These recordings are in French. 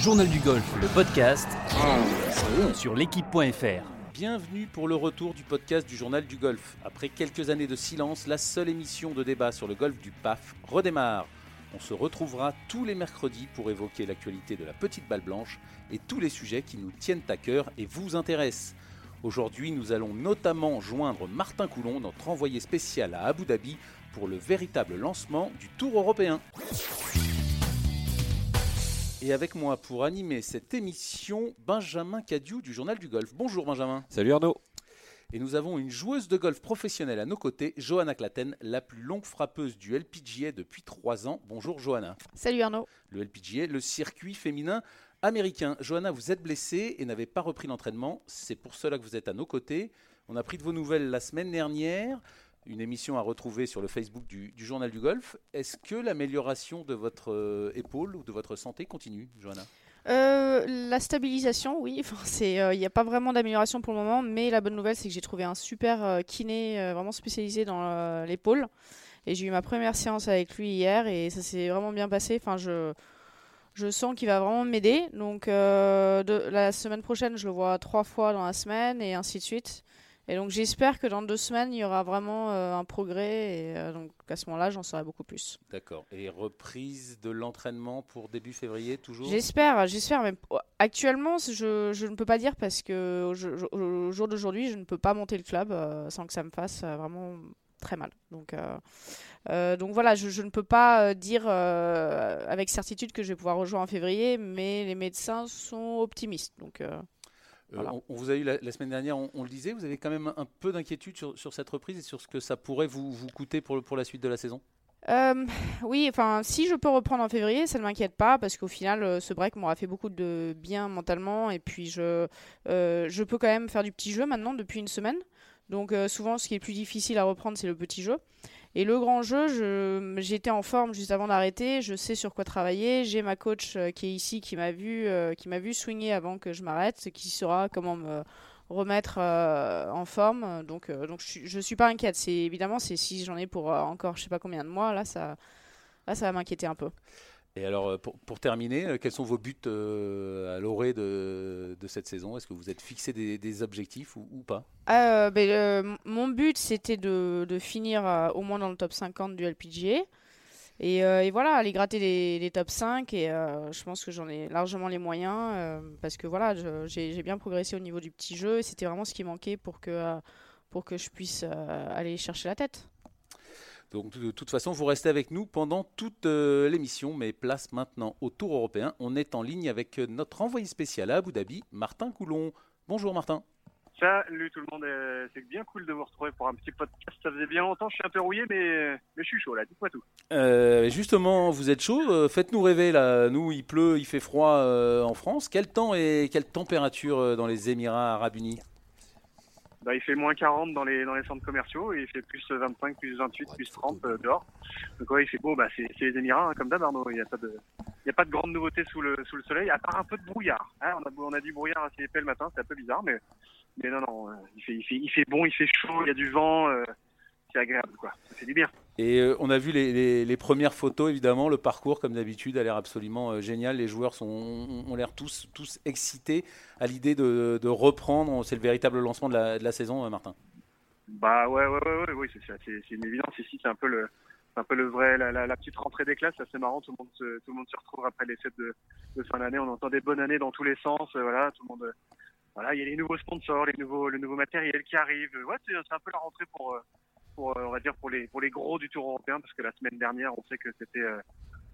Journal du golf, le podcast sur l'équipe.fr. Bienvenue pour le retour du podcast du Journal du Golf. Après quelques années de silence, la seule émission de débat sur le golf du PAF redémarre. On se retrouvera tous les mercredis pour évoquer l'actualité de la petite balle blanche et tous les sujets qui nous tiennent à cœur et vous intéressent. Aujourd'hui, nous allons notamment joindre Martin Coulon, notre envoyé spécial à Abu Dhabi, pour le véritable lancement du Tour européen. Et avec moi pour animer cette émission, Benjamin Cadieu du Journal du Golf. Bonjour Benjamin. Salut Arnaud. Et nous avons une joueuse de golf professionnelle à nos côtés, Johanna Claten, la plus longue frappeuse du LPGA depuis trois ans. Bonjour Johanna. Salut Arnaud. Le LPGA, le circuit féminin américain. Johanna, vous êtes blessée et n'avez pas repris l'entraînement. C'est pour cela que vous êtes à nos côtés. On a pris de vos nouvelles la semaine dernière. Une émission à retrouver sur le Facebook du, Journal du Golf. Est-ce que l'amélioration de votre euh, épaule ou de votre santé continue, Johanna? Euh, la stabilisation, oui. Il n'y a pas vraiment d'amélioration pour le moment, mais la bonne nouvelle, c'est que j'ai trouvé un super kiné vraiment spécialisé dans l'épaule. Et j'ai eu ma première séance avec lui hier et ça s'est vraiment bien passé. Enfin, je, sens qu'il va vraiment m'aider. Donc euh, la semaine prochaine, je le vois trois fois dans la semaine et ainsi de suite. Et donc j'espère que dans deux semaines, il y aura vraiment euh, un progrès. Et euh, donc à ce moment-là, j'en saurai beaucoup plus. D'accord. Et reprise de l'entraînement pour début février, toujours? J'espère, j'espère. Mais actuellement, je, je, ne peux pas dire parce que au, jour d'aujourd'hui, je ne peux pas monter le club sans que ça me fasse vraiment très mal. Donc, euh, euh, donc voilà, je, ne peux pas euh, dire avec certitude que je vais pouvoir rejoindre en février, mais les médecins sont optimistes. Donc, on, vous a eu la, semaine dernière, on, le disait, vous avez quand même un peu d'inquiétude sur, sur, cette reprise et sur ce que ça pourrait vous, vous coûter pour, pour la suite de la saison? Oui, enfin, si je peux reprendre en février, ça ne m'inquiète pas parce qu'au final, ce break m'aura fait beaucoup de bien mentalement et puis je, je peux quand même faire du petit jeu maintenant depuis une semaine. Donc euh, souvent, ce qui est le plus difficile à reprendre, c'est le petit jeu. Et le grand jeu, j'étais en forme juste avant d'arrêter, je sais sur quoi travailler, j'ai ma coach euh, qui est ici qui m'a vu, euh, qui m'a vu swinger avant que je m'arrête, qui saura comment me remettre en forme. Donc, je, ne suis pas inquiète. C'est évidemment, c'est si j'en ai pour encore je sais pas combien de mois, là ça, là ça va m'inquiéter un peu. Et alors, euh, pour, terminer, euh, quels sont vos buts euh, à l'orée de, cette saison? Est-ce que vous êtes fixé des, objectifs ou, pas? Ben, Mon but, c'était de, finir au moins dans le top 50 du LPGA. Et, voilà, aller gratter les, top 5. Et je pense que j'en ai largement les moyens. parce que voilà, j'ai bien progressé au niveau du petit jeu. Et c'était vraiment ce qui manquait pour que, pour que je puisse aller chercher la tête. Donc de toute façon, vous restez avec nous pendant toute euh, l'émission, mais place maintenant au Tour européen. On est en ligne avec euh, notre envoyé spécial à Abu Dhabi, Martin Coulon. Bonjour Martin. Salut tout le monde, euh, c'est bien cool de vous retrouver pour un petit podcast. Ça faisait bien longtemps, je suis un peu rouillé, mais, mais je suis chaud là, dites-moi tout. justement, vous êtes chaud, faites-nous rêver là. Nous, il pleut, il fait froid en France. Quel temps et quelle température dans les Émirats Arabes Unis? Bah, il fait moins 40 dans les, dans les centres commerciaux et il fait plus 25, plus 28, plus 30 euh, dehors. Donc ouais, il fait beau, bah, c'est les Émirats, hein, comme d'hab Arnaud. Il n'y a, pas de, il a pas de grande nouveauté sous le, sous le soleil, à part un peu de brouillard. Hein, on, a, on a du brouillard assez épais le matin, c'est un peu bizarre, mais, mais non, non, euh, il fait, il, fait, il fait bon, il fait chaud, il y a du vent. Euh, c'est agréable, quoi. Ça fait du bien. Et euh, on a vu les, premières photos, évidemment. Le parcours, comme d'habitude, a l'air absolument euh, génial. Les joueurs ont l'air tous, excités à l'idée de, reprendre. C'est le véritable lancement de la, saison, euh, Martin. Bah ouais, ouais, ouais, oui, c'est une évidence. Ici, c'est un peu le, vrai, la, petite rentrée des classes. C'est marrant. Tout le monde se, retrouve après les fêtes de, fin d'année. On entend des bonnes années dans tous les sens. voilà, tout le monde. Voilà, il y a les nouveaux sponsors, le nouveau matériel qui arrive. Ouais, c'est un peu la rentrée pour euh, on va dire pour les pour gros du Tour européen, parce que la semaine dernière, on sait que c'était euh,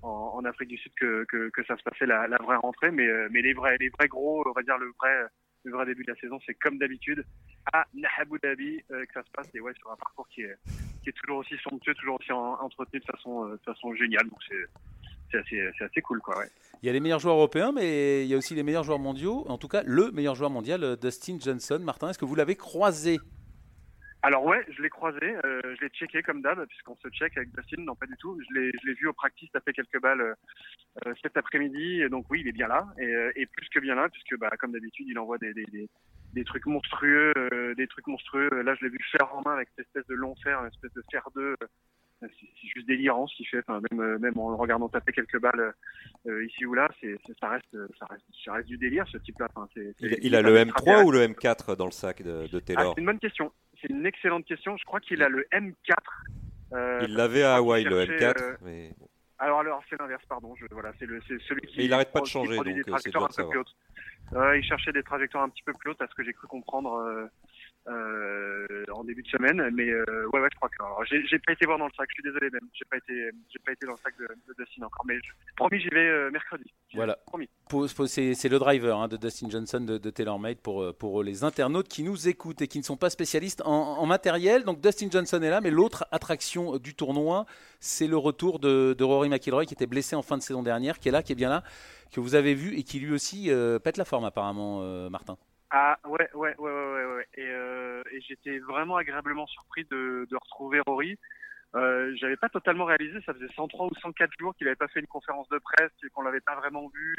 en, Afrique du Sud que, ça se passait la, vraie rentrée, mais euh, les vrais gros, on va dire le vrai début de la saison, c'est comme d'habitude à Abu Dhabi que ça se passe et ouais sur un parcours qui est toujours aussi somptueux, toujours aussi entretenu de façon de géniale. Donc c'est assez, cool. Quoi. Il y a les meilleurs joueurs européens, mais il y a aussi les meilleurs joueurs mondiaux. En tout cas, le meilleur joueur mondial, Dustin Johnson. Martin, est-ce que vous l'avez croisé? Alors ouais, je l'ai croisé, euh, je l'ai checké comme d'hab, puisqu'on se check avec Dustin, non pas du tout. Je l'ai, je l'ai vu au practice, fait quelques balles euh, cet après-midi, donc oui, il est bien là, et, euh, et plus que bien là, puisque bah, comme d'habitude, il envoie des, des, des, des trucs monstrueux, des trucs monstrueux. Là, je l'ai vu faire en main avec cette espèce de long fer, une espèce de fer 2 c'est juste délirant ce qu'il fait. Enfin, même, même en le regardant taper quelques balles ici ou là, c'est, ça, reste, ça, reste, ça reste du délire ce type-là. Enfin, c'est, il, il, a le M3 ou le M4 dans le sac de, de Taylor ah, C'est une bonne question. C'est une excellente question. Je crois qu'il a le M4. Euh, il l'avait à Hawaï, le M4. Euh, mais... Alors, alors c'est l'inverse, pardon. Je, voilà, c'est celui qui. Mais il n'arrête pas de changer, donc euh, c'est dur euh, il cherchait des trajectoires un petit peu plus hautes, à ce que j'ai cru comprendre en début de semaine. Mais euh, ouais, ouais, je crois que j'ai pas été voir dans le sac. Je suis désolé même. J'ai pas été, j'ai pas été dans le sac de, de Dustin encore. Mais je, promis, j'y vais euh, mercredi. Voilà. Promis. C'est le driver hein, de Dustin Johnson de, de TaylorMade pour pour les internautes qui nous écoutent et qui ne sont pas spécialistes en, en matériel. Donc Dustin Johnson est là, mais l'autre attraction du tournoi, c'est le retour de, de, Rory McIlroy qui était blessé en fin de saison dernière, qui est là, qui est bien là, que vous avez vu et qui lui aussi pète la forme apparemment, Martin. Ah ouais, ouais, ouais, ouais, ouais. Et, euh, et j'étais vraiment agréablement surpris de, retrouver Rory. Euh, J'avais pas totalement réalisé, ça faisait 103 ou 104 jours qu'il avait pas fait une conférence de presse et qu'on l'avait pas vraiment vu.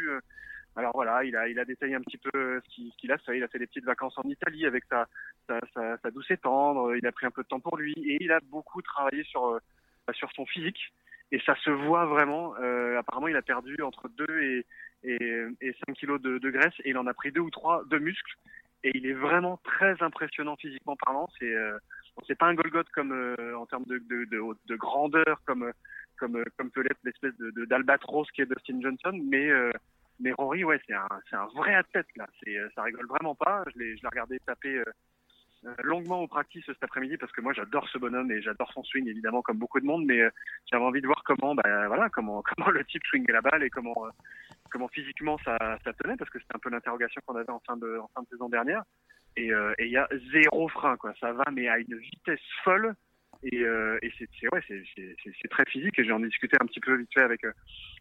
Alors voilà, il a, il a détaillé un petit peu ce qu'il a fait. Il a fait des petites vacances en Italie avec sa, douce et tendre. Il a pris un peu de temps pour lui et il a beaucoup travaillé sur, bah, sur son physique. Et ça se voit vraiment. Euh, apparemment, il a perdu entre 2 et, et, et 5 kilos de, de, graisse et il en a pris deux ou trois de muscles et il est vraiment très impressionnant physiquement parlant. C'est euh, c'est pas un Golgoth comme euh, en termes de, de, de, de, grandeur comme comme comme peut l'être l'espèce de d'albatros qui est Dustin Johnson, mais euh, mais Rory ouais c'est un c'est un vrai athlète là. C'est ça rigole vraiment pas. Je l'ai je l'ai regardé taper euh, longuement au practice cet après-midi parce que moi j'adore ce bonhomme et j'adore son swing évidemment comme beaucoup de monde mais euh, j'avais envie de voir comment bah voilà comment comment le type swingait la balle et comment euh, physiquement ça, tenait parce que c'était un peu l'interrogation qu'on avait en fin de saison dernière. Et il y a zéro frein quoi. Ça va mais à une vitesse folle. Et, euh, c'est ouais, très physique. Et j'en ai discuté un petit peu vite fait avec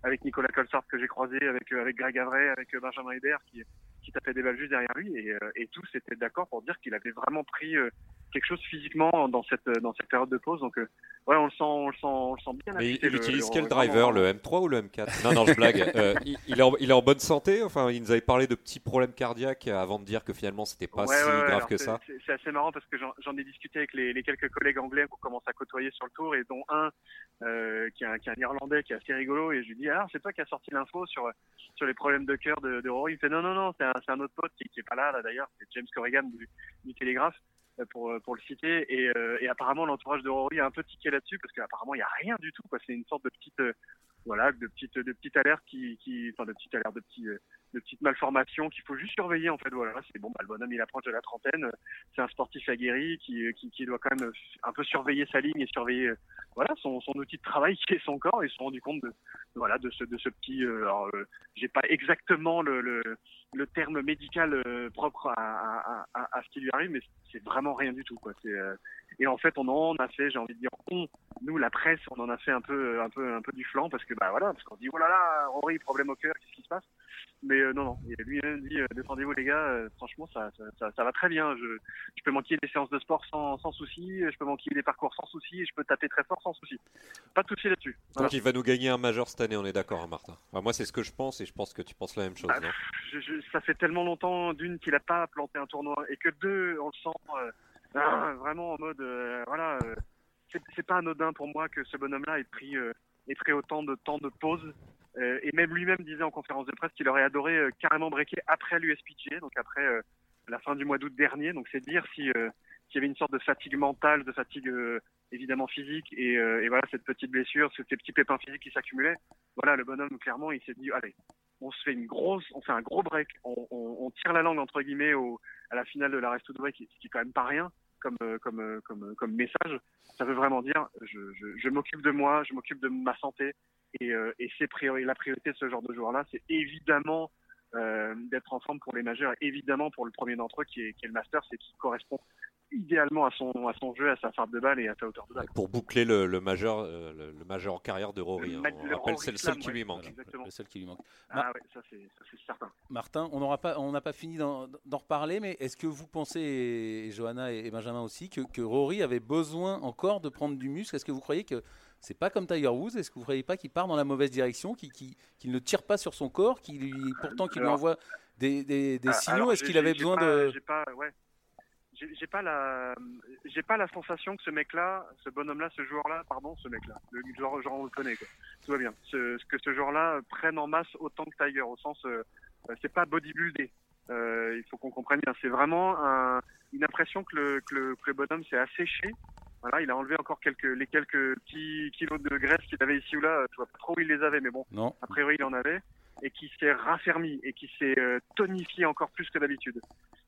avec Nicolas Colsart que j'ai croisé, avec avec Greg Avray, avec Benjamin Hébert qui tapait des balles juste derrière lui. Et, euh, tous étaient d'accord pour dire qu'il avait vraiment pris euh, quelque chose physiquement dans cette dans cette période de pause. Donc euh, ouais, on le sent, on le sent, on le sent bien. Mais il, utilise quel driver, le M3 ou le M4 Non, non, je blague. il, est en, il est en bonne santé. Enfin, il nous avait parlé de petits problèmes cardiaques avant de dire que finalement c'était pas si grave que ça. C'est assez marrant parce que j'en ai discuté avec les, les, quelques collègues anglais qu'on commence à côtoyer sur le tour et dont un qui, est un, qui est un Irlandais qui est assez rigolo et je lui dis alors c'est toi qui as sorti l'info sur sur les problèmes de cœur de, de Rory? Il fait non non non, c'est un, un, autre pote qui, qui est pas là là d'ailleurs, c'est James Corrigan du, du Télégraphe euh, pour pour le citer. Et, euh, et apparemment l'entourage de Rory a un peu tiqué là-dessus parce qu'apparemment il y a rien du tout quoi. C'est une sorte de petite euh, voilà de petite de petite alerte qui qui enfin de petite alerte de petit de petites malformations qu'il faut juste surveiller en fait. Voilà c'est bon bah, le bonhomme il approche de la trentaine. C'est un sportif aguerri qui, qui, qui doit quand même un peu surveiller sa ligne et surveiller voilà son, son outil de travail qui est son corps. Ils se sont rendus compte de voilà de ce de ce petit alors j'ai pas exactement le, le, le terme médical propre à, ce qui lui arrive mais c'est vraiment rien du tout quoi. C'est et en fait on en a fait j'ai envie de dire on nous la presse on en a fait un peu un peu un peu du flanc parce que bah voilà parce qu'on dit oh là là Rory problème au cœur qu'est-ce qui se passe? Mais euh, non, non. Et lui-même dit euh, défendez-vous les gars. Euh, franchement, ça, ça, ça, va très bien. Je, je peux manquer des séances de sport sans, sans souci. Je peux manquer des parcours sans souci. Je peux taper très fort sans souci. Pas de souci là-dessus. Donc il va nous gagner un majeur cette année. On est d'accord, hein, Martin. moi, c'est ce que je pense et je pense que tu penses la même chose. Bah, je, je, ça fait tellement longtemps d'une qu'il a pas planté un tournoi et que deux, on le sent ah, vraiment en mode voilà. c'est pas anodin pour moi que ce bonhomme-là ait pris ait pris autant de temps de pause et même lui-même disait en conférence de presse qu'il aurait adoré euh, carrément breaker après l'USPGA, donc après euh, la fin du mois d'août dernier. Donc c'est dire si s'il y avait une sorte de fatigue mentale, de fatigue évidemment physique et, voilà cette petite blessure, ces petits pépins physiques qui s'accumulaient. Voilà, le bonhomme clairement il s'est dit allez, on se fait une grosse, on fait un gros break, on, tire la langue entre guillemets à la finale de la Rest to Break, qui, qui est quand même pas rien comme comme comme comme message. Ça veut vraiment dire je, je m'occupe de moi, je m'occupe de ma santé, et, euh, et c'est la priorité de ce genre de joueurs-là, c'est évidemment euh, d'être en forme pour les majeurs, et évidemment pour le premier d'entre eux qui est, qui est le master, c'est qui correspond idéalement à son, à son jeu, à sa farde de balle et à sa hauteur de balle. Pour boucler le, le majeur, euh, le, le, majeur en carrière de Rory, hein. on rappelle c'est le seul qui lui manque. le seul qui lui manque. Ah ouais, ça c'est certain. Martin, on n'aura pas, on n'a pas fini d'en reparler, mais est-ce que vous pensez, et Johanna et Benjamin aussi, que, que Rory avait besoin encore de prendre du muscle? Est-ce que vous croyez que c'est pas comme Tiger Woods? Est-ce que vous ne croyez pas qu'il part dans la mauvaise direction, qu'il ne tire pas sur son corps, qu'il pourtant qu'il lui envoie des, des, des ah, signaux? Est-ce qu'il avait besoin de pas, ouais. J'ai pas la j'ai pas la sensation que ce mec-là, ce bonhomme-là, ce joueur-là, pardon, ce mec-là, le genre, genre on le connaît quoi. Tout va bien. Ce, que ce joueur-là prenne en masse autant que Tiger, au sens euh, c'est pas bodybuildé. Euh, il faut qu'on comprenne bien. C'est vraiment un, une impression que le, que le, que le bonhomme s'est asséché. Voilà, il a enlevé encore quelques les quelques petits kilos de graisse qu'il avait ici ou là. Tu vois pas trop où il les avait, mais bon, non. a priori il en avait et qui s'est raffermi et qui s'est euh, tonifié encore plus que d'habitude.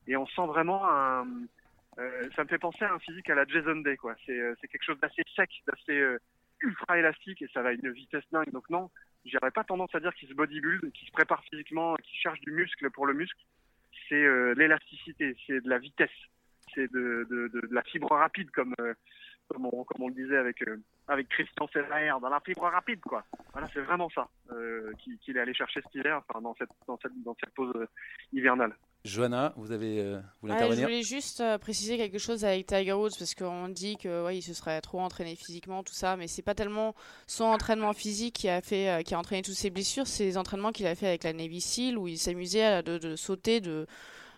Et on sent vraiment un, euh, ça me fait penser à un physique à la Jason Day, quoi. C'est, euh, quelque chose d'assez sec, d'assez euh, ultra élastique et ça va à une vitesse dingue. Donc non, j'aurais pas tendance à dire qu'il se bodybuild, qu'il se prépare physiquement, qu'il cherche du muscle pour le muscle. C'est l'élasticité, c'est de la vitesse, c'est de, la fibre rapide comme comme on, le disait avec avec Christian Serraer, dans la fibre rapide, quoi. Voilà, c'est vraiment ça qu'il est allé chercher cet hiver, enfin, dans cette, dans cette pause hivernale. Johanna, vous avez euh, vous Je voulais juste euh, préciser quelque chose avec Tiger Woods parce qu'on dit que ouais, il se serait trop entraîné physiquement, tout ça, mais c'est pas tellement son entraînement physique qui a fait, euh, qui a entraîné toutes ses blessures, c'est les entraînements qu'il a fait avec la Navy SEAL où il s'amusait de, de, sauter de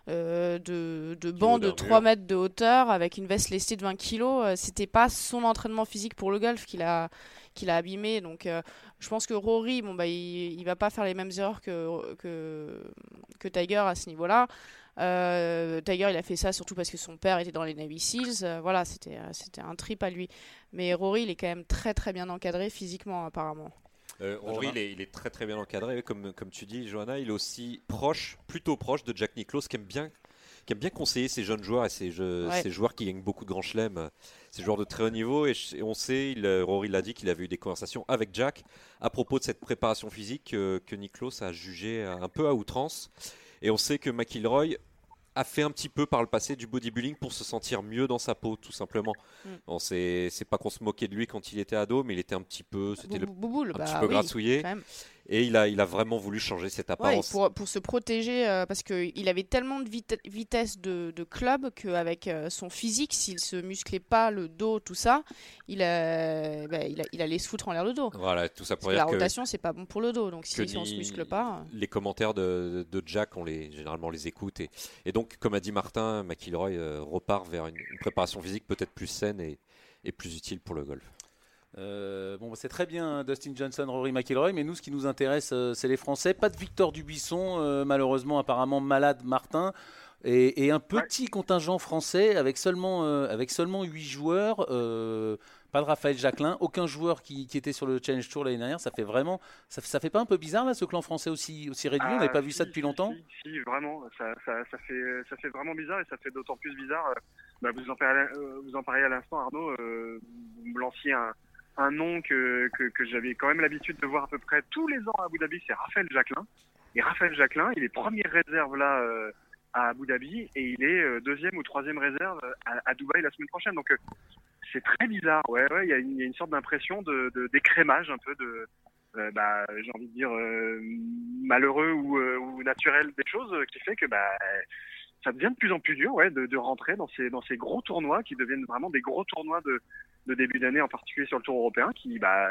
euh, de, de banc de 3 mètres de hauteur avec une veste lestée de 20 kg. C'était pas son entraînement physique pour le golf qu'il a, qu'il a abîmé. Donc je pense que Rory, bon, bah, il, il va pas faire les mêmes erreurs que, que, que Tiger à ce niveau-là. Euh, Tiger, il a fait ça surtout parce que son père était dans les Navy Seals. Euh, voilà, c'était, euh, c'était un trip à lui. Mais Rory, il est quand même très très bien encadré physiquement, apparemment. Rory, il est, il est, très très bien encadré, comme, comme tu dis, Johanna. Il est aussi proche, plutôt proche de Jack Nicklaus, qui aime bien qui aime bien conseiller ces jeunes joueurs et ces, ces joueurs qui gagnent beaucoup de grands chelems, ces joueurs de très haut niveau. Et, on sait, il, Rory l'a dit, qu'il avait eu des conversations avec Jack à propos de cette préparation physique que Nicklaus a jugé un peu à outrance. Et on sait que McIlroy a fait un petit peu par le passé du bodybuilding pour se sentir mieux dans sa peau, tout simplement. Mm. c'est pas qu'on se moquait de lui quand il était ado, mais il était un petit peu, c'était le, un petit peu grassouillé. Et il a, il a vraiment voulu changer cette apparence. pour, pour, se protéger, euh, parce qu'il avait tellement de vitesse de, de club qu'avec euh, son physique, s'il se musclait pas le dos, tout ça, il, bah, il, il, allait se foutre en l'air le dos. Voilà, tout ça pour dire la rotation, c'est pas bon pour le dos. Donc si, on se muscle pas. Les commentaires de, de, Jack, on les, généralement on les écoute. Et, et donc, comme a dit Martin, McIlroy euh, repart vers une, une préparation physique peut-être plus saine et, et plus utile pour le golf. Euh, bon, c'est très bien hein, Dustin Johnson, Rory McIlroy, mais nous, ce qui nous intéresse, euh, c'est les Français. Pas de Victor Dubuisson, euh, malheureusement, apparemment malade, Martin. Et, un petit contingent français avec seulement, avec seulement 8 joueurs. pas de Raphaël Jacquelin, aucun joueur qui, était sur le Challenge Tour l'année dernière. Ça fait vraiment, ça, ça, fait pas un peu bizarre là, ce clan français aussi, aussi réduit? On n'avait pas vu ça depuis longtemps? Si, vraiment, ça, ça, fait, ça fait vraiment bizarre et ça fait d'autant plus bizarre. Bah, vous en parlez, vous en parlez à l'instant, Arnaud. vous me lanciez un, un nom que, que, que j'avais quand même l'habitude de voir à peu près tous les ans à Abu Dhabi, c'est Raphaël Jacquelin. Et Raphaël Jacquelin, il est première réserve là euh, à Abu Dhabi et il est euh, deuxième ou troisième réserve à, à, Dubaï la semaine prochaine. Donc euh, c'est très bizarre. Ouais, il y, a une, y a une sorte d'impression de, de d'écrémage un peu de, bah, j'ai envie de dire malheureux ou, ou naturel des choses qui fait que bah ça devient de plus en plus dur ouais, de, rentrer dans ces, dans gros tournois qui deviennent vraiment des gros tournois de, de début d'année, en particulier sur le Tour européen, qui bah,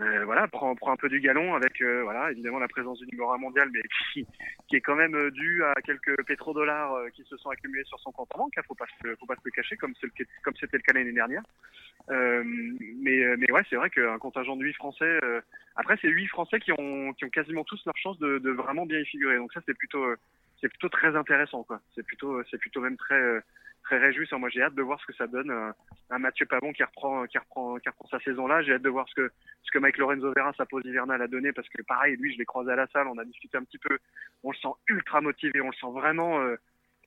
euh, voilà, prend, prend un peu du galon avec euh, voilà, évidemment la présence du numéro 1 mondial, mais qui, qui est quand même euh, dû à quelques pétrodollars qui se sont accumulés sur son compte en banque. Hein, faut pas faut pas se le cacher, comme c'était comme c'était le cas l'année dernière. mais mais ouais, c'est vrai qu'un contingent de 8 Français. après, c'est 8 Français qui ont qui ont quasiment tous leur chance de, de vraiment bien y figurer. Donc ça, c'est plutôt c'est plutôt très intéressant, quoi. C'est plutôt c'est plutôt même très très réjouissant. Moi, j'ai hâte de voir ce que ça donne. Euh, un Mathieu Pavon qui reprend, qui reprend, qui reprend sa saison là. J'ai hâte de voir ce que, ce que Mike Lorenzo Vera, sa pause hivernale, a donné parce que pareil, lui, je l'ai croisé à la salle. On a discuté un petit peu. On le sent ultra motivé. On le sent vraiment euh,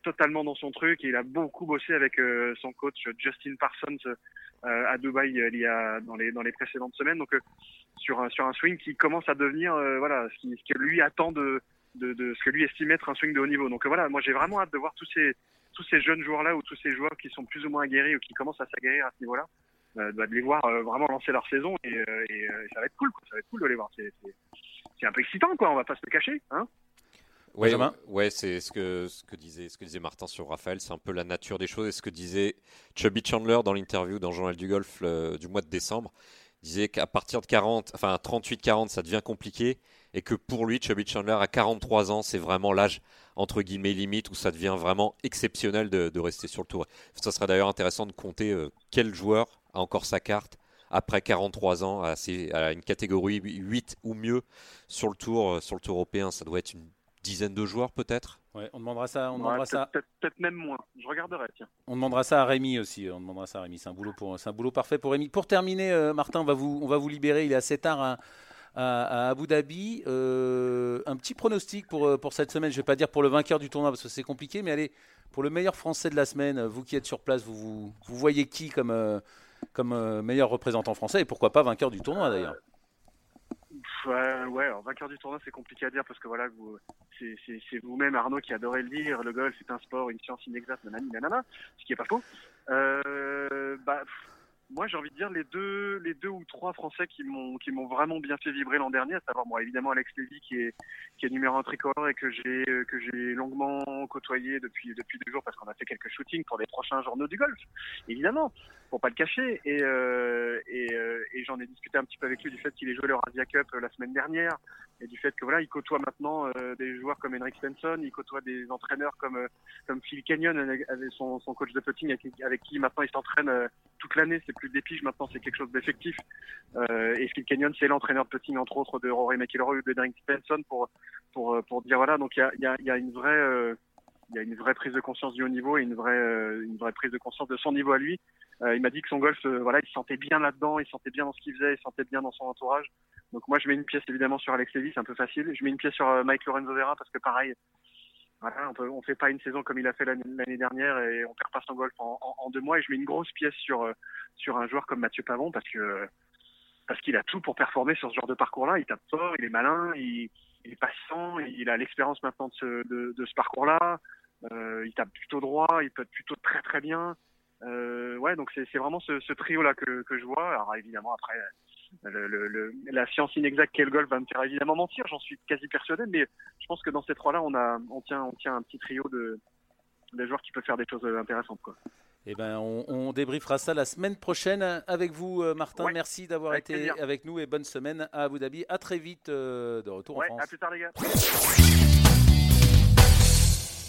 totalement dans son truc. Il a beaucoup bossé avec euh, son coach Justin Parsons à Dubaï il y a dans les dans les précédentes semaines. Donc sur un sur un swing qui commence à devenir voilà ce, qui, ce que lui attend de, de, de ce que lui estime être un swing de haut niveau. Donc voilà, moi j'ai vraiment hâte de voir tous ces tous ces jeunes joueurs-là ou tous ces joueurs qui sont plus ou moins aguerris ou qui commencent à s'aguerrir à ce niveau-là, euh, bah, de les voir euh, vraiment lancer leur saison et, euh, et, ça va être cool, quoi. ça va être cool de les voir. C'est un peu excitant, quoi. On va pas se le cacher, hein. Ouais, ouais, c'est ce que, ce, que disait, ce que disait Martin sur Raphaël, c'est un peu la nature des choses et ce que disait Chubby Chandler dans l'interview dans le Journal du Golf du mois de décembre. Il disait qu'à partir de 40, enfin 38-40, ça devient compliqué et que pour lui, Chubby Chandler, à 43 ans, c'est vraiment l'âge entre guillemets limite où ça devient vraiment exceptionnel de, rester sur le tour. Ça serait d'ailleurs intéressant de compter euh, quel joueur a encore sa carte après 43 ans à, à, une catégorie 8 ou mieux sur le tour, euh, sur le tour européen. Ça doit être une dizaine de joueurs peut-être? Ouais, on demandera ça. On demandera ça. Peut-être même moins. Je regarderai. Tiens. On demandera ça à Rémi aussi. On demandera ça à Rémi. C'est un boulot pour, c'est un boulot parfait pour Rémi. Pour terminer, euh, Martin, on va vous, on va vous libérer. Il est assez tard. À, Abu Dhabi. Euh, un petit pronostic pour, euh, pour cette semaine. Je ne vais pas dire pour le vainqueur du tournoi parce que c'est compliqué, mais allez, pour le meilleur français de la semaine, vous qui êtes sur place, vous, vous, voyez qui comme, comme meilleur représentant français et pourquoi pas vainqueur du tournoi d'ailleurs Ouais, alors vainqueur du tournoi, c'est compliqué à dire parce que voilà, vous, c'est, vous-même, Arnaud, qui adorez le dire. Le golf, c'est un sport, une science inexacte, nanani, nanana, ce qui est pas faux. Euh, bah, moi, j'ai envie de dire les deux, les deux ou trois Français qui m'ont, qui m'ont vraiment bien fait vibrer l'an dernier, à savoir, moi, évidemment, Alex Lévy, qui est, qui est numéro un tricolore et que j'ai, que j'ai longuement côtoyé depuis, depuis deux jours parce qu'on a fait quelques shootings pour les prochains journaux du golf, évidemment, pour pas le cacher. Et, euh, euh, et j'en ai discuté un petit peu avec lui du fait qu'il ait joué le Radia Cup euh, la semaine dernière et du fait que voilà, il côtoie maintenant des joueurs comme Henrik Stenson, il côtoie des entraîneurs comme comme Phil Kenyon, avec son, son coach de putting avec, qui maintenant il s'entraîne toute l'année. Plus des piges, maintenant c'est quelque chose d'effectif. et Phil Kenyon, c'est l'entraîneur de putting entre autres de Rory McIlroy ou de Henrik Stenson pour pour pour dire voilà. Donc il y a y y a une vraie il y a une vraie prise de conscience du haut niveau et une vraie, une vraie prise de conscience de son niveau à lui. Euh, il m'a dit que son golf, euh, voilà, il se sentait bien là-dedans, il se sentait bien dans ce qu'il faisait, il se sentait bien dans son entourage. Donc moi, je mets une pièce évidemment sur Alex Levy, c'est un peu facile. Je mets une pièce sur euh, Mike Lorenzo Vera parce que pareil, voilà, on, on fait pas une saison comme il a fait l'année dernière et on perd pas son golf en, deux mois. Et je mets une grosse pièce sur sur un joueur comme Mathieu Pavon parce que parce qu'il a tout pour performer sur ce genre de parcours-là. Il tape fort, il est malin, il, il est patient, il a l'expérience maintenant de ce, de, de ce parcours-là. Euh, il tape plutôt droit, il peut être plutôt très très bien. Euh, ouais, donc c'est vraiment ce, ce trio-là que, que je vois. Alors évidemment, après, le, le, la science inexacte qu'est le golf va me faire évidemment mentir, j'en suis quasi persuadé, mais je pense que dans ces trois-là, on, a, on, tient, on tient un petit trio de, de joueurs qui peuvent faire des choses intéressantes. Quoi. Eh ben, on, on, débriefera ça la semaine prochaine avec vous, euh, Martin. Merci d'avoir été avec nous et bonne semaine à Abu Dhabi. À très vite euh, de retour en France. À plus tard, les gars.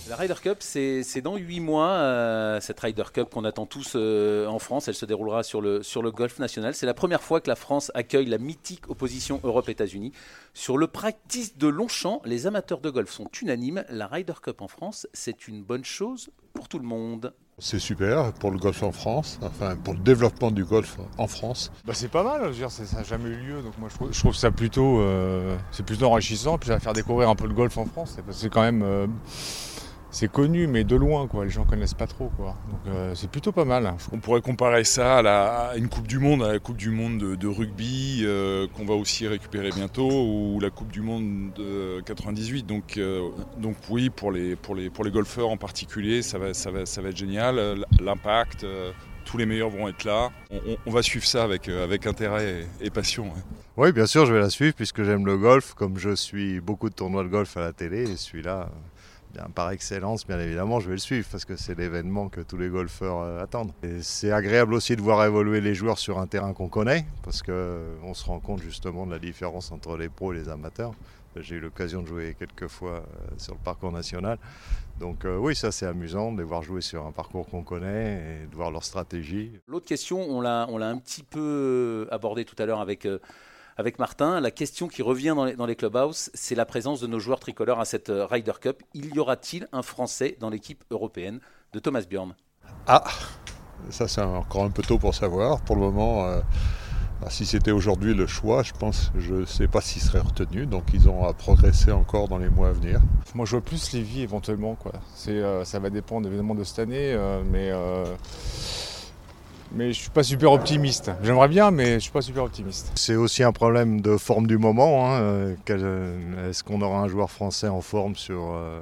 La Ryder Cup, c'est dans 8 mois, euh, cette Ryder Cup qu'on attend tous euh, en France. Elle se déroulera sur le, sur le golf national. C'est la première fois que la France accueille la mythique opposition Europe-États-Unis. Sur le practice de Longchamp, les amateurs de golf sont unanimes. La Ryder Cup en France, c'est une bonne chose pour tout le monde. C'est super pour le golf en France, enfin pour le développement du golf en France. Bah c'est pas mal, je veux dire, ça n'a jamais eu lieu, donc moi je trouve, je trouve ça plutôt, euh, c'est plutôt enrichissant, puis ça va faire découvrir un peu le golf en France. C'est quand même c'est connu, mais de loin, quoi. Les gens connaissent pas trop, quoi. Donc euh, c'est plutôt pas mal. On pourrait comparer ça à, la, une Coupe du Monde, à la Coupe du Monde de, rugby euh, qu'on va aussi récupérer bientôt, ou la Coupe du Monde de 98. Donc, euh, donc oui, pour les, pour, les, pour les golfeurs en particulier, ça va, ça va, ça va être génial. L'impact, tous les meilleurs vont être là. On, va suivre ça avec, avec intérêt et, passion. Oui, bien sûr, je vais la suivre puisque j'aime le golf, comme je suis beaucoup de tournois de golf à la télé, et celui-là par excellence, bien évidemment, je vais le suivre parce que c'est l'événement que tous les golfeurs euh, attendent. c'est agréable aussi de voir évoluer les joueurs sur un terrain qu'on connaît parce qu'on euh, se rend compte justement de la différence entre les pros et les amateurs. J'ai eu l'occasion de jouer quelques fois euh, sur le parcours national. Donc oui, ça c'est amusant de les voir jouer sur un parcours qu'on connaît et de voir leur stratégie. L'autre question, on l'a un petit peu abordé tout à l'heure avec avec Martin. La question qui revient dans les, dans les clubhouses, c'est la présence de nos joueurs tricolores à cette euh, Ryder Cup. Il y aura-t-il un Français dans l'équipe européenne de Thomas Bjorn? Ah, ça c'est encore un peu tôt pour savoir. Pour le moment, euh, bah, si c'était aujourd'hui le choix, je pense, je ne sais pas s'il serait retenu. Donc ils ont à progresser encore dans les mois à venir. Moi je vois plus Lévi éventuellement. Quoi. Euh, ça va dépendre évidemment de cette année, mais mais je suis pas super optimiste. J'aimerais bien, mais je suis pas super optimiste. C'est aussi un problème de forme du moment. Hein. Euh, est-ce qu'on aura un joueur français en forme sur, euh,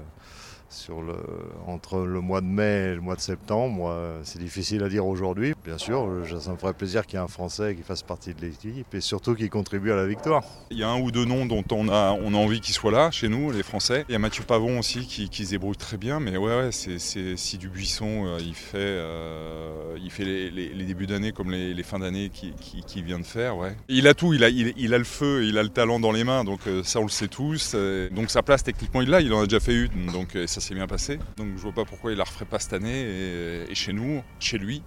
entre le mois de mai et le mois de septembre. C'est difficile à dire aujourd'hui. Bien sûr, ça me ferait plaisir qu'il y ait un Français qui fasse partie de l'équipe et surtout qui contribue à la victoire. Il y a un ou deux noms dont on a, on a envie qu'ils soient là chez nous, les Français. Il y a Mathieu Pavon aussi qui, se débrouille très bien, mais ouais, c'est, si Dubuisson euh, il fait, euh, il fait les, débuts d'année comme les, fins d'année qu'il qui, vient de faire. Ouais. Il a tout, il a, il, a le feu, il a le talent dans les mains, donc euh, ça on le sait tous. donc sa place techniquement il l'a, il en a déjà fait une, ça s'est bien passé. Donc je vois pas pourquoi il la referait pas cette année et, chez nous, chez lui,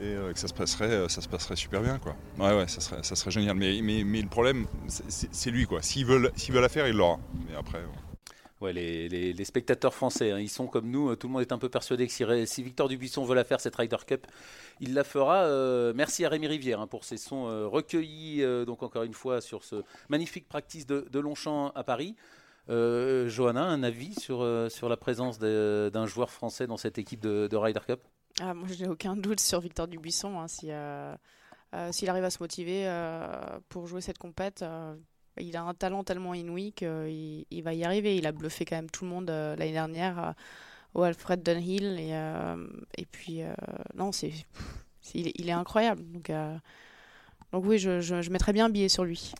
et euh, que ça se passerait, ça se passerait super bien quoi. Ouais ouais, ça serait, ça serait génial. Mais, mais, le problème, c'est lui quoi. S'il veut, s'il veut la faire, il l'aura. Mais après. Ouais, les, les, spectateurs français, hein, ils sont comme nous. Tout le monde est un peu persuadé que si, si, Victor Dubuisson veut la faire, cette Ryder Cup, il la fera. Euh, merci à Rémi Rivière hein, pour ses sons euh, recueillis, euh, donc encore une fois, sur ce magnifique practice de, de Longchamp à Paris. Johanna, un avis sur, sur la présence d'un joueur français dans cette équipe de, de Ryder Cup? Ah, Moi, je n'ai aucun doute sur Victor Dubuisson. Hein, s'il arrive à se motiver pour jouer cette compète, il a un talent tellement inouï qu'il il va y arriver. Il a bluffé quand même tout le monde euh, l'année dernière euh, au Alfred Dunhill. Et, euh, et puis, non, c'est, il, est incroyable. Donc, oui, je, je, mettrais bien un billet sur lui.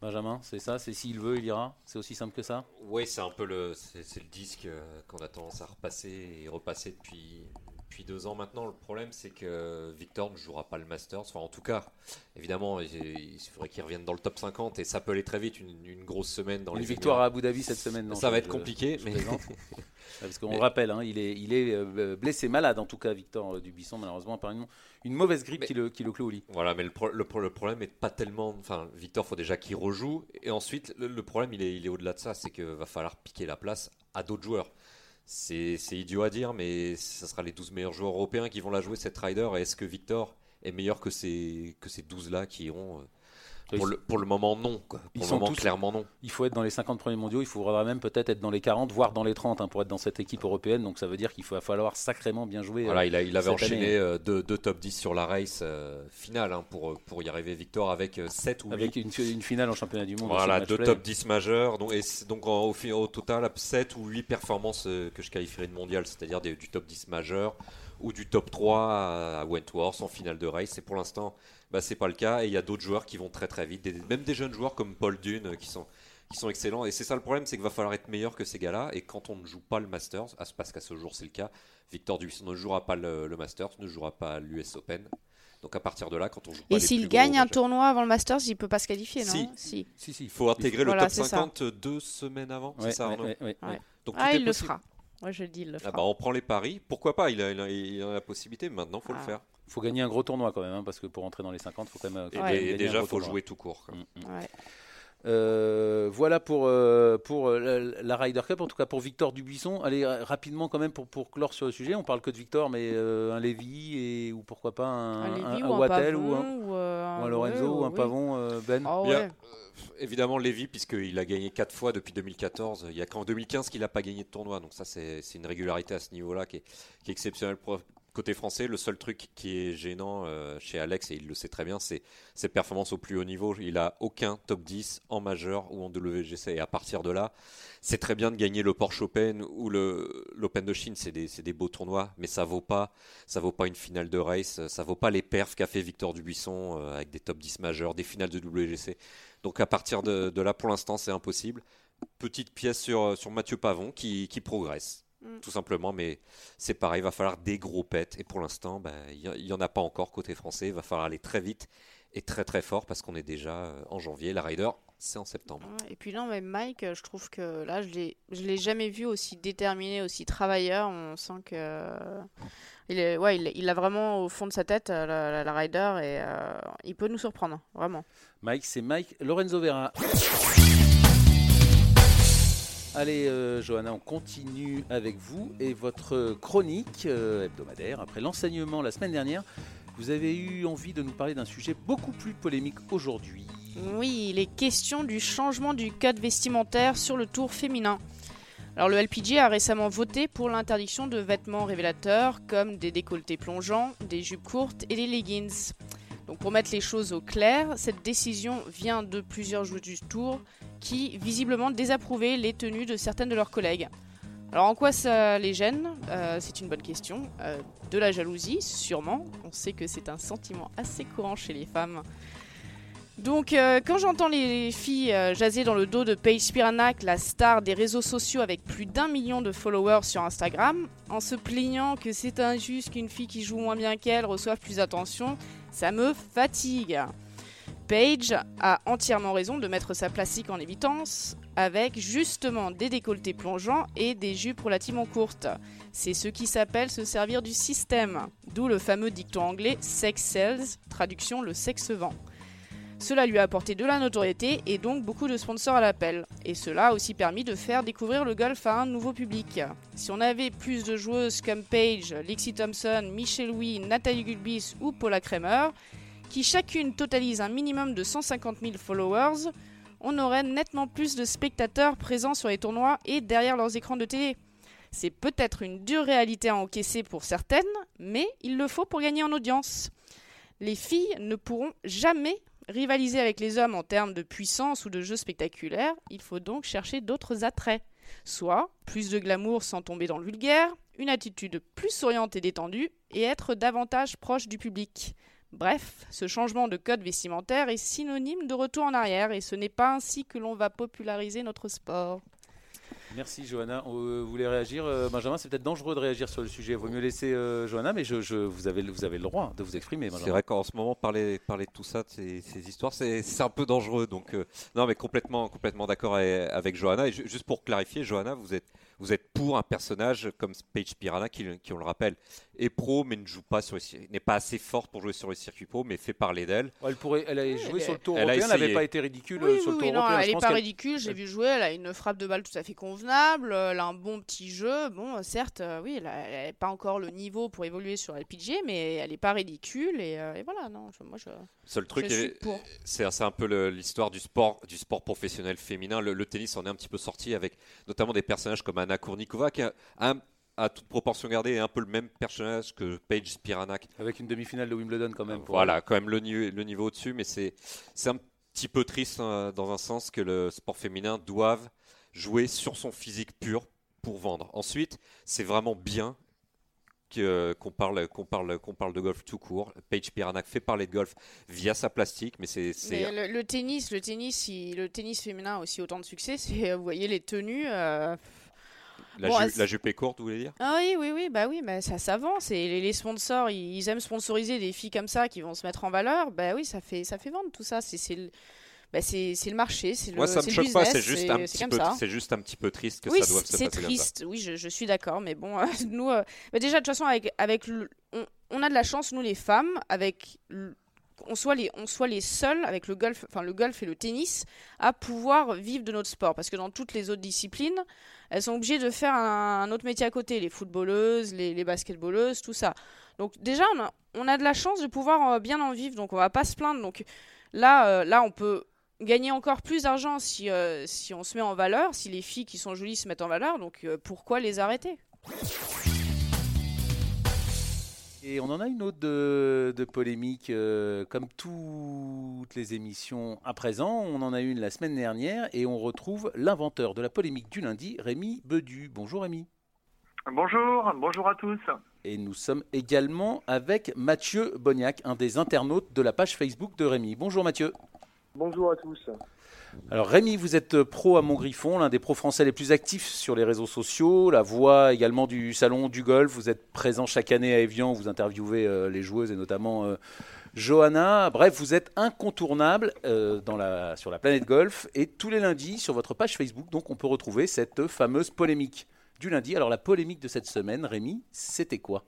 Benjamin, c'est ça, c'est s'il veut, il ira. C'est aussi simple que ça? Oui, c'est un peu le, c'est, le disque qu'on a tendance à repasser et repasser depuis depuis deux ans maintenant. Le problème, c'est que Victor ne jouera pas le Masters. Enfin, en tout cas, évidemment, il, faudrait qu'il revienne dans le top 50 et ça peut aller très vite. Une, grosse semaine dans une les victoire à Abu Dhabi cette semaine. Non, ça va être compliqué, mais parce qu'on rappelle, hein, il est, il est euh, blessé, malade en tout cas, Victor euh, Dubuisson, malheureusement, apparemment une mauvaise grippe qui, le, qui le clôt au lit. Voilà, mais le, le, problème est pas tellement. Enfin, Victor, faut déjà qu'il rejoue. Et ensuite, le, problème, il est, il est au-delà de ça, c'est qu'il va falloir piquer la place à d'autres joueurs. C'est idiot à dire, mais ce sera les 12 meilleurs joueurs européens qui vont la jouer cette Rider. Est-ce que Victor est meilleur que ces, que ces 12 là qui iront euh, pour le, pour le, moment, non. Pour Ils le sont moment, clairement, non. Il faut être dans les 50 premiers mondiaux. Il faudra même peut-être être dans les 40, voire dans les 30 hein, pour être dans cette équipe européenne. Donc ça veut dire qu'il va falloir sacrément bien jouer. Voilà, il, a, il avait enchaîné euh, deux, top 10 sur la race euh, finale hein, pour, pour y arriver, Victor, avec 7 ou 8. Avec une, une, finale en championnat du monde. Voilà, deux top 10 majeurs. Donc, et donc au, au, total, 7 ou 8 performances que je qualifierais de mondial, c'est-à-dire du top 10 majeur ou du top 3 à Wentworth en finale de race. Et pour l'instant, bah, c'est pas le cas. Et il y a d'autres joueurs qui vont très très vite, même des jeunes joueurs comme Paul Dune euh, qui sont qui sont excellents. Et c'est ça le problème, c'est qu'il va falloir être meilleur que ces gars-là. Et quand on ne joue pas le Masters, parce qu'à ce jour c'est le cas, Victor Dubuisson ne jouera pas le, Masters, ne jouera pas l'US Open. Donc à partir de là, quand on joue pas Et s'il gagne un tournoi avant le Masters, il peut pas se qualifier, non si. Si. si. Il faut intégrer le top 50 deux semaines avant, c'est ça Donc, ah, il le fera. Moi, je dis, il le ah bah, on prend les paris. Pourquoi pas il a, il, a, la possibilité. Maintenant, faut le ah. faire. Il faut gagner un gros tournoi quand même, hein, parce que pour entrer dans les 50, il faut quand même. et, déjà, il faut jouer tout court. Mm, mm. Euh, voilà pour, euh, pour euh, la, Ryder Cup, en tout cas pour Victor Dubuisson. Allez, rapidement quand même pour, pour clore sur le sujet, on parle que de Victor, mais un Lévy et, ou pourquoi pas un, un, ou, Wattel ou, un, Lorenzo ou un Pavon, Ben oh, Évidemment Lévy, puisqu'il a gagné 4 fois depuis 2014. Il n'y a qu'en 2015 qu'il n'a pas gagné de tournoi, donc ça c'est une régularité à ce niveau-là qui est, qui est exceptionnelle Côté français, le seul truc qui est gênant euh, chez Alex, et il le sait très bien, c'est ses performances au plus haut niveau. Il a aucun top 10 en majeur ou en WGC. Et à partir de là, c'est très bien de gagner le Porsche Open ou l'Open de Chine. C'est des, beaux tournois, mais ça vaut pas, ça vaut pas une finale de race. Ça vaut pas les perfs qu'a fait Victor Dubuisson euh, avec des top 10 majeurs, des finales de WGC. Donc à partir de, là, pour l'instant, c'est impossible. Petite pièce sur, Mathieu Pavon qui progresse Mm. tout simplement. Mais c'est pareil, il va falloir des gros pets. Et pour l'instant, ben, il n'y en a pas encore côté français. Il va falloir aller très vite et très très fort parce qu'on est déjà euh, en janvier. La Ryder, c'est en septembre. Et puis là, même Mike, je trouve que là, je ne l'ai jamais vu aussi déterminé, aussi travailleur. On sent que. Il, est, ouais, il, a vraiment au fond de sa tête euh, la, la, Ryder et euh, il peut nous surprendre, vraiment. Mike, c'est Mike Lorenzo Vera. Allez, euh, Johanna, on continue avec vous et votre chronique euh, hebdomadaire. Après l'enseignement la semaine dernière, vous avez eu envie de nous parler d'un sujet beaucoup plus polémique aujourd'hui. Oui, les questions du changement du code vestimentaire sur le tour féminin. Alors le LPG a récemment voté pour l'interdiction de vêtements révélateurs comme des décolletés plongeants, des jupes courtes et des leggings. Donc pour mettre les choses au clair, cette décision vient de plusieurs joueurs du tour qui visiblement désapprouvaient les tenues de certaines de leurs collègues. Alors en quoi ça les gêne? Euh, C'est une bonne question. Euh, de la jalousie, sûrement. On sait que c'est un sentiment assez courant chez les femmes. Donc euh, quand j'entends les filles jaser dans le dos de Paige Spiranak, la star des réseaux sociaux avec plus d'un million de followers sur Instagram, en se plaignant que c'est injuste qu'une fille qui joue moins bien qu'elle reçoive plus d'attention, ça me fatigue. Page a entièrement raison de mettre sa plastique en évidence. avec justement des décolletés plongeants et des jupes relativement courtes. C'est ce qui s'appelle se servir du système, d'où le fameux dicton anglais sex sells, traduction le sexe vend. Cela lui a apporté de la notoriété et donc beaucoup de sponsors à l'appel. Et cela a aussi permis de faire découvrir le golf à un nouveau public. Si on avait plus de joueuses comme Paige, Lexi Thompson, Michelle Louis, Nathalie Gulbis ou Paula Kramer, qui chacune totalise un minimum de 150 000 followers, on aurait nettement plus de spectateurs présents sur les tournois et derrière leurs écrans de télé. C'est peut-être une dure réalité à encaisser pour certaines, mais il le faut pour gagner en audience. Les filles ne pourront jamais rivaliser avec les hommes en termes de puissance ou de jeux spectaculaires, il faut donc chercher d'autres attraits. Soit plus de glamour sans tomber dans le vulgaire, une attitude plus souriante et détendue, et être davantage proche du public. Bref, ce changement de code vestimentaire est synonyme de retour en arrière, et ce n'est pas ainsi que l'on va populariser notre sport. Merci Johanna. Euh, vous voulez réagir euh, Benjamin, c'est peut-être dangereux de réagir sur le sujet. Il vaut mieux laisser euh, Johanna, mais je, vous, avez, vous avez le droit de vous exprimer. C'est vrai qu'en ce moment, parler, parler de tout ça, de ces, histoires, c'est un peu dangereux. Donc, non, mais complètement, complètement d'accord avec Johanna. Et juste pour clarifier, Johanna, vous êtes vous êtes pour un personnage comme Paige Piranha, qui, qui, on le rappelle, est pro, mais ne joue pas sur n'est pas assez forte pour jouer sur les circuits pro, mais fait parler d'elle. Elle pourrait, elle a joué sur le tour européen, elle n'avait pas été ridicule oui, sur le tour non, européen. Elle n'est pas ridicule, j'ai vu jouer, elle a une frappe de balle tout à fait convenable, elle a un bon petit jeu. Bon, certes, euh, oui, elle n'a pas encore le niveau pour évoluer sur LPG, mais elle n'est pas ridicule et, euh, et, voilà, non, moi je. Seul truc, c'est un peu l'histoire du sport, du sport professionnel féminin. Le, le, tennis en est un petit peu sorti avec notamment des personnages comme Anna Kournikova qui à toute proportion gardée, est un peu le même personnage que Paige Spiranak. Avec une demi-finale de Wimbledon quand même. voilà, quand même le, le niveau au-dessus, mais c'est un petit peu triste hein, dans un sens que le sport féminin doive jouer sur son physique pur pour vendre. Ensuite, c'est vraiment bien qu'on parle, qu'on parle, qu'on parle de golf tout court. Paige Piranac fait parler de golf via sa plastique, mais c'est. Le, tennis, le tennis, le tennis féminin a aussi autant de succès. C'est, vous voyez les tenues. Euh, la, jupe est courte, vous voulez dire? Ah oui, oui, oui, bah oui, bah ça s'avance. Et les, sponsors, ils, aiment sponsoriser des filles comme ça qui vont se mettre en valeur. Bah oui, ça fait, ça fait vendre tout ça. C'est le, bah c'est le marché, c'est le Moi, ça me choque pas, c'est juste, un petit peu, juste un petit peu triste que ça doive se passer c'est triste, oui, je, je suis d'accord. Mais bon, nous, euh, bah déjà, de toute façon, avec, avec on, on, a de la chance, nous les femmes, avec on soit les on soit les seuls avec le golf enfin le golf et le tennis à pouvoir vivre de notre sport. Parce que dans toutes les autres disciplines elles sont obligées de faire un, autre métier à côté les footballeuses les, basketballeuses tout ça. Donc déjà on a, on a de la chance de pouvoir euh, bien en vivre donc on va pas se plaindre. Donc là euh, là on peut gagner encore plus d'argent si euh, si on se met en valeur si les filles qui sont jolies se mettent en valeur. Donc pourquoi les arrêter? Et on en a une autre de, polémique, euh, comme toutes les émissions à présent. On en a une la semaine dernière et on retrouve l'inventeur de la polémique du lundi, Rémi Bedu. Bonjour Rémi. Bonjour, bonjour à tous. Et nous sommes également avec Mathieu Bognac, un des internautes de la page Facebook de Rémi. Bonjour Mathieu. Bonjour à tous. Alors Rémi, vous êtes pro à Montgriffon, l'un des pros français les plus actifs sur les réseaux sociaux, la voix également du salon du golf. Vous êtes présent chaque année à Evian, vous interviewez euh, les joueuses et notamment euh, Johanna. Bref, vous êtes incontournable euh, sur la planète golf et tous les lundis sur votre page Facebook, donc on peut retrouver cette fameuse polémique du lundi. Alors la polémique de cette semaine, Rémi, c'était quoi?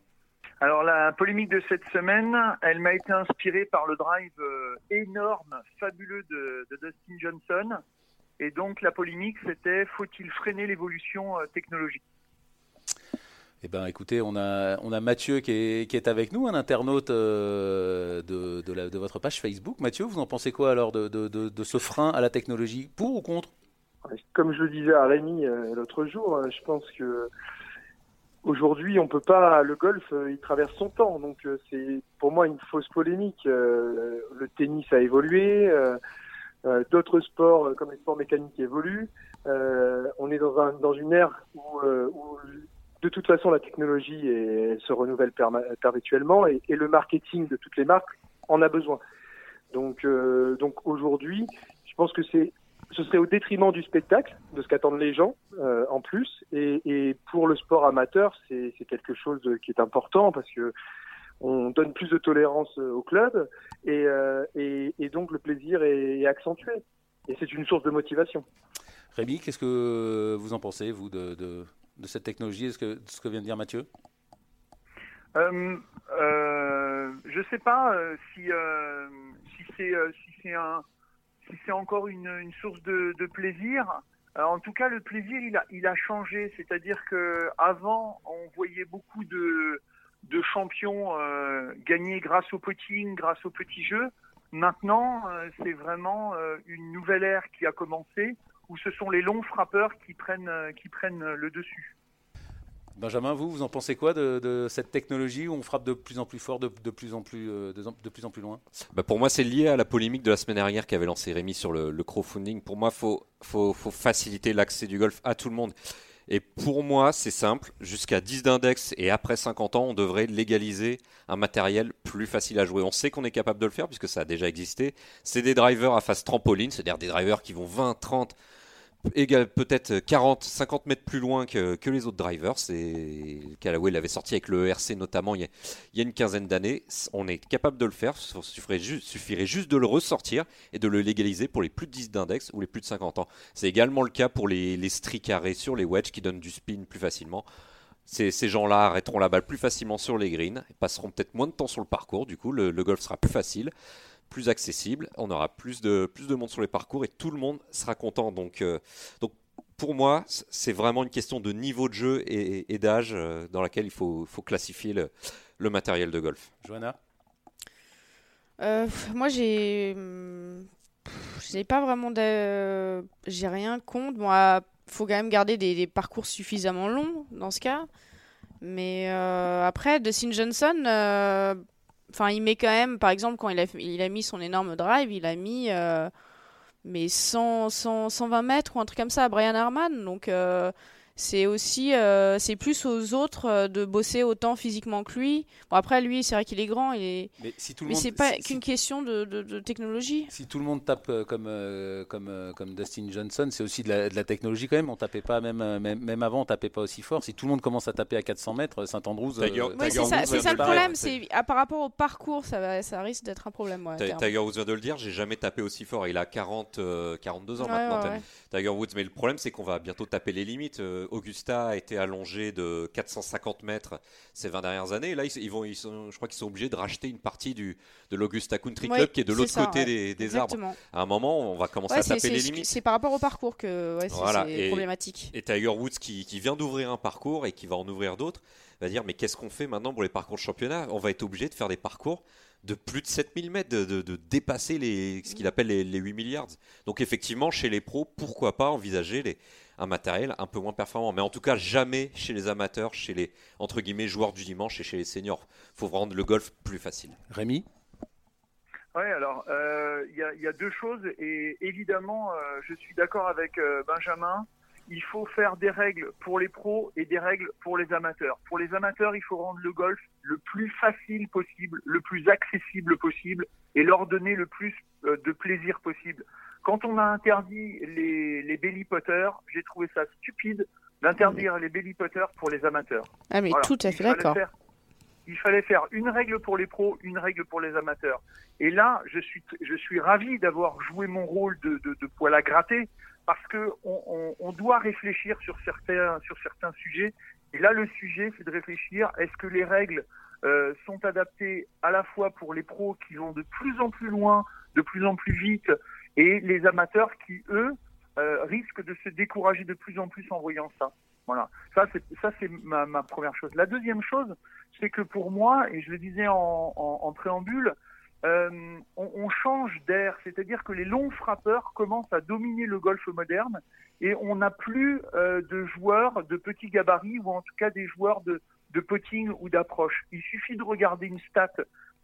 Alors la polémique de cette semaine, elle m'a été inspirée par le drive euh, énorme, fabuleux de, Dustin Johnson. Et donc la polémique, c'était faut-il freiner l'évolution euh, technologique? Eh ben, écoutez, on a, on a Mathieu qui est, qui est avec nous, un internaute euh, de, de, de, votre page Facebook. Mathieu, vous en pensez quoi alors de, de, ce frein à la technologie Pour ou contre? Comme je le disais à Rémi l'autre jour, je pense que Aujourd'hui, on peut pas. Le golf, euh, il traverse son temps, donc euh, c'est pour moi une fausse polémique. Euh, le tennis a évolué, d'autres sports comme les sports mécaniques évoluent. on est dans, un, dans une ère où, où, de toute façon, la technologie se renouvelle perpétuellement et, et, le marketing de toutes les marques en a besoin. Donc, donc aujourd'hui, je pense que c'est ce serait au détriment du spectacle, de ce qu'attendent les gens euh, en plus. Et, et, pour le sport amateur, c'est quelque chose qui est important parce que on donne plus de tolérance euh, au club et, euh, et, et donc le plaisir est, accentué. Et c'est une source de motivation. Rémi, qu'est-ce que vous en pensez, vous, de, de, cette technologie, de ce, que, ce que vient de dire Mathieu? Euh, euh, Je ne sais pas euh, si, si c'est si un si c'est encore une, source de, plaisir. en tout cas, le plaisir, il a, changé. C'est-à-dire que avant, on voyait beaucoup de, champions gagner grâce au potting, grâce au petit jeu. Maintenant, c'est vraiment une nouvelle ère qui a commencé où ce sont les longs frappeurs euh, qui prennent le dessus. Benjamin, vous, vous en pensez quoi de, cette technologie où on frappe de plus en plus fort, de, plus, en plus, euh, de, plus en plus loin? Bah Pour moi, c'est lié à la polémique de la semaine dernière qu'avait lancé Rémi sur le, crowdfunding. Pour moi, il faut, faut, faciliter l'accès du golf à tout le monde. Et pour moi, c'est simple. Jusqu'à 10 d'index et après 50 ans, on devrait légaliser un matériel plus facile à jouer. On sait qu'on est capable de le faire puisque ça a déjà existé. C'est des drivers à face trampoline, c'est-à-dire des drivers qui vont 20, 30, peut-être 40, 50 mètres plus loin que, les autres drivers. C'est Callaway l'avait sorti avec le ERC notamment il y a, une quinzaine d'années. On est capable de le faire. Il suffirait juste, de le ressortir et de le légaliser pour les plus de 10 d'index ou les plus de 50 ans. C'est également le cas pour les, les carrés sur les wedges qui donnent du spin plus facilement. Ces, gens-là arrêteront la balle plus facilement sur les greens et passeront peut-être moins de temps sur le parcours. Du coup, le golf sera plus facile plus accessible, on aura plus de, plus de monde sur les parcours et tout le monde sera content. Donc, euh, donc pour moi, c'est vraiment une question de niveau de jeu et, d'âge euh, dans laquelle il faut, faut classifier le, le, matériel de golf. Johanna? Euh, Moi, j'ai. J'ai pas vraiment de. J'ai rien contre. Il faut quand même garder des, des, parcours suffisamment longs dans ce cas. Mais après, de Sin Johnson Enfin, il met quand même, par exemple, quand il a, il a mis son énorme drive, il a mis euh, mais 100, 120 mètres ou un truc comme ça à Brian Harman. Donc, euh, c'est aussi euh, c'est plus aux autres euh, de bosser autant physiquement que lui. Bon après lui c'est vrai qu'il est grand mais, si mais c'est pas qu'une question de, de, technologie. Si tout le monde tape euh, comme comme comme Dustin Johnson, c'est aussi de la, de la, technologie quand même. On tapait pas même, même, même avant on tapait pas aussi fort. Si tout le monde commence à taper à 400 mètres, Saint-Andrews. c'est ça, ça, le problème. C'est par rapport au parcours ça ça risque d'être un problème. Tiger Woods vient de le dire. J'ai jamais tapé aussi fort. Il a 40 42 ans maintenant. Tiger Woods, mais le problème c'est qu'on va bientôt taper les limites. Augusta a été allongé de 450 mètres ces 20 dernières années. là, ils, vont, ils sont, je crois qu'ils sont obligés de racheter une partie du, de l'Augusta Country Club qui est de l'autre côté des, arbres. À un moment, on va commencer à taper les limites. C'est par rapport au parcours que c'est problématique. Et Tiger Woods qui, vient d'ouvrir un parcours et qui va en ouvrir d'autres va dire mais qu'est-ce qu'on fait maintenant pour les parcours de championnat? On va être obligé de faire des parcours de plus de 7000 mètres, de, dépasser les, ce qu'il appelle les, les, 8 milliards. Donc effectivement, chez les pros, pourquoi pas envisager les, un matériel un peu moins performant. Mais en tout cas, jamais chez les amateurs, chez les entre guillemets joueurs du dimanche et chez les seniors. Il faut rendre le golf plus facile. Rémi? Oui, alors euh, il y, a deux choses et évidemment, euh, je suis d'accord avec euh, Benjamin. Il faut faire des règles pour les pros et des règles pour les amateurs. Pour les amateurs, il faut rendre le golf le plus facile possible, le plus accessible possible et leur donner le plus de plaisir possible. Quand on a interdit les, les belly potters, j'ai trouvé ça stupide d'interdire les belly potters pour les amateurs. Ah mais tout à fait d'accord. Il fallait faire une règle pour les pros, une règle pour les amateurs. Et là, je suis, je suis ravi d'avoir joué mon rôle de, de, de, poil à gratter parce que on, doit réfléchir sur certains, sur certains sujets. Et là, le sujet, c'est de réfléchir est-ce que les règles euh, sont adaptées à la fois pour les pros qui vont de plus en plus loin, de plus en plus vite, et les amateurs qui, eux, euh, risquent de se décourager de plus en plus en voyant ça. Voilà, ça c'est ça c'est ma, première chose. La deuxième chose, c'est que pour moi, et je le disais en préambule, euh, on, on, change d'air, c'est-à-dire que les longs frappeurs commencent à dominer le golf moderne et on n'a plus euh, de joueurs de petits gabarits ou en tout cas des joueurs de, de potting ou d'approche. Il suffit de regarder une stat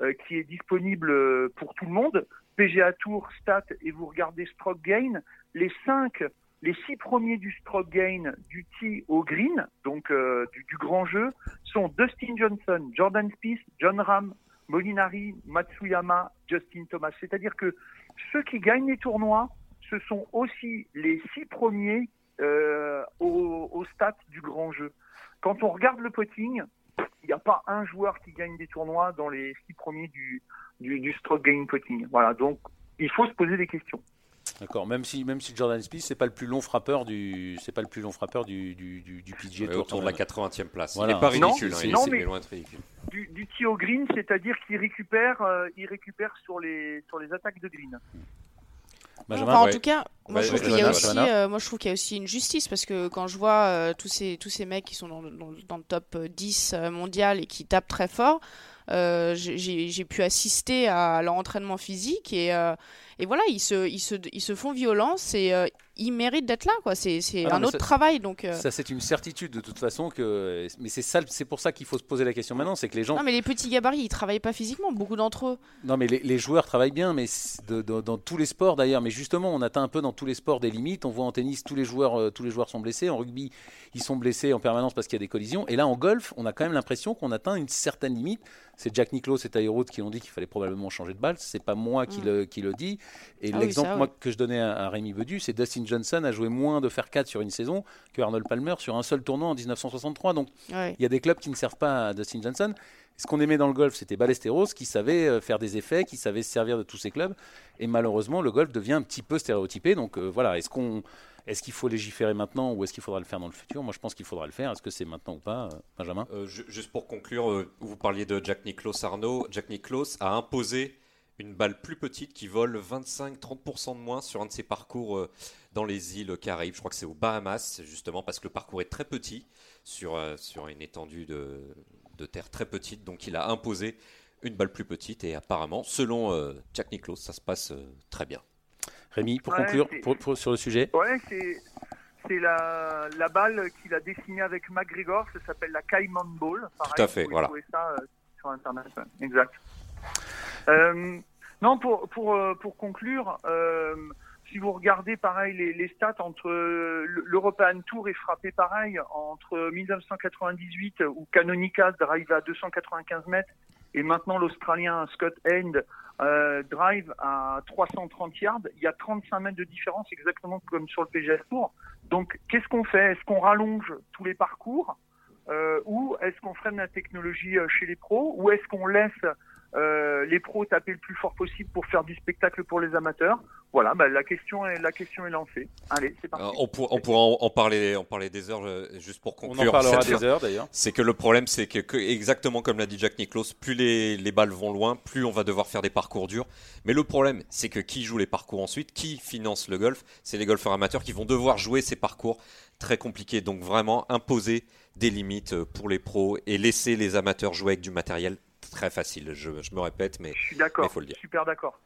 euh, qui est disponible euh, pour tout le monde, PGA Tour, Stat, et vous regardez Stroke Gain, les cinq, les six premiers du Stroke Gain du tee au green, donc euh, du, du, grand jeu, sont Dustin Johnson, Jordan Spieth, John Ram, Molinari, Matsuyama, Justin Thomas. C'est-à-dire que ceux qui gagnent les tournois, ce sont aussi les six premiers euh, au, au stat du grand jeu. Quand on regarde le potting, il n'y a pas un joueur qui gagne des tournois dans les six premiers du, du, du stroke game potting. Voilà, donc il faut se poser des questions. D'accord, même si même si Jordan Spieth c'est pas le plus long frappeur du c'est pas le plus long frappeur du du, du, du PGA Ouais, Tour, autour de la même. 80e place. Voilà. Il n'est pas Non, ridicule, hein, il non, est- mais- il est loin d'être ridicule. Du, du tee au green, c'est-à-dire qu'il récupère, euh, il récupère sur les sur les attaques de green. Benjamin, Enfin, en ouais. tout cas, moi, Ouais, je trouve ouais, qu'il y a aussi, euh, moi je trouve qu'il y a aussi une justice parce que quand je vois euh, tous ces tous ces mecs qui sont dans, le- dans, le- dans le top euh, 10 euh, mondial et qui tapent très fort, euh, j'ai- pu assister à leur entraînement physique et euh, et voilà ils se ils se ils se font violence et ils méritent d'être là quoi. C'est c'est Ah un autre ça- travail donc. euh, Ça c'est une certitude de toute façon que mais c'est ça c'est pour ça qu'il faut se poser la question maintenant, c'est que les gens Non mais les petits gabarits ils travaillent pas physiquement beaucoup d'entre eux. Non, mais les, les joueurs travaillent bien, mais c'est de- de- dans tous les sports d'ailleurs. Mais justement, on atteint un peu dans tous les sports des limites. On voit en tennis, tous les joueurs, euh, tous les joueurs sont blessés. En rugby, ils sont blessés en permanence parce qu'il y a des collisions. Et là, en golf, on a quand même l'impression qu'on atteint une certaine limite. C'est Jack Nicklaus et Tiger Woods qui l'ont dit qu'il fallait probablement changer de balle. C'est pas moi qui, Mm. le, qui le dis. Et Ah l'exemple oui. que je donnais à, à Rémi Bedu, c'est Dustin Johnson a joué moins de faire 4 sur une saison que Arnold Palmer sur un seul tournoi en 1963. Donc Ouais. il y a des clubs qui ne servent pas à Dustin Johnson. Ce qu'on aimait dans le golf, c'était Ballesteros qui savait euh, faire des effets, qui savait se servir de tous ces clubs. Et malheureusement, le golf devient un petit peu stéréotypé. Donc euh, voilà, est-ce qu'on, est-ce qu'il faut légiférer maintenant ou est-ce qu'il faudra le faire dans le futur? Moi, je pense qu'il faudra le faire. Est-ce que c'est maintenant ou pas, euh, Benjamin? Euh, ju- juste pour conclure, vous parliez de Jack Nicklaus Arnaud. Jack Nicklaus a imposé une balle plus petite qui vole 25-30% de moins sur un de ses parcours euh, dans les îles Caraïbes. Je crois que c'est aux Bahamas, justement, parce que le parcours est très petit sur, euh, sur une étendue de, de terre très petite. Donc il a imposé une balle plus petite et apparemment, selon euh, Jack Nicklaus, ça se passe euh, très bien. Rémi, pour Ouais, conclure c'est- pour- pour- sur le sujet. Ouais, c'est c'est la, la balle qu'il a dessinée avec McGregor, ça s'appelle la Cayman Ball. Pareil, Tout à fait, vous pouvez voilà. trouver ça euh, sur internet, exact. Euh, non, pour pour euh, pour conclure, euh, si vous regardez pareil les, les stats entre l'European Tour est frappé pareil entre 1998 où Canonicas drive à 295 mètres et maintenant l'Australien Scott End drive à 330 yards. Il y a 35 mètres de différence, exactement comme sur le PGA Tour. Donc, qu'est-ce qu'on fait? Est-ce qu'on rallonge tous les parcours euh, ou est-ce qu'on freine la technologie chez les pros ou est-ce qu'on laisse euh, les pros taper le plus fort possible pour faire du spectacle pour les amateurs Voilà, bah, la question est la question est lancée. Allez, c'est parti. Euh, on, pour- on pourra en, en parler, en parler des heures, euh, juste pour On conclure. en parlera des heures d'ailleurs. C'est que le problème, c'est que, que- exactement comme l'a dit Jack Nicklaus, plus les, les balles vont loin, plus on va devoir faire des parcours durs. Mais le problème, c'est que qui joue les parcours ensuite, qui finance le golf, c'est les golfeurs amateurs qui vont devoir jouer ces parcours très compliqués. Donc vraiment imposer des limites pour les pros et laisser les amateurs jouer avec du matériel très facile. Je, je me répète, mais Je suis mais d'accord. il faut le dire. Super d'accord.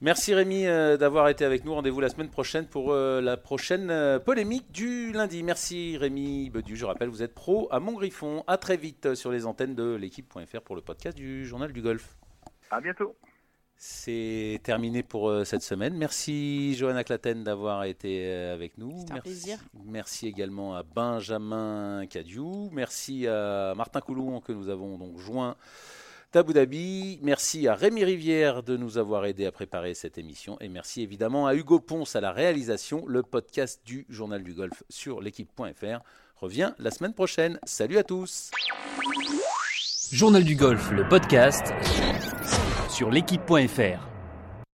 Merci Rémi euh, d'avoir été avec nous. Rendez-vous la semaine prochaine pour euh, la prochaine euh, polémique du lundi. Merci Rémi Bedu. Je rappelle, vous êtes pro à Montgriffon. À très vite sur les antennes de l'équipe.fr pour le podcast du Journal du Golf. À bientôt. C'est terminé pour cette semaine. Merci Johanna Claten d'avoir été avec nous. Un Merci, plaisir. merci également à Benjamin Cadiou. Merci à Martin Coulon que nous avons donc joint d'Abu Dhabi. Merci à Rémi Rivière de nous avoir aidé à préparer cette émission. Et merci évidemment à Hugo Ponce à la réalisation. Le podcast du Journal du Golf sur l'équipe.fr revient la semaine prochaine. Salut à tous. Journal du golf, le podcast sur l'équipe.fr.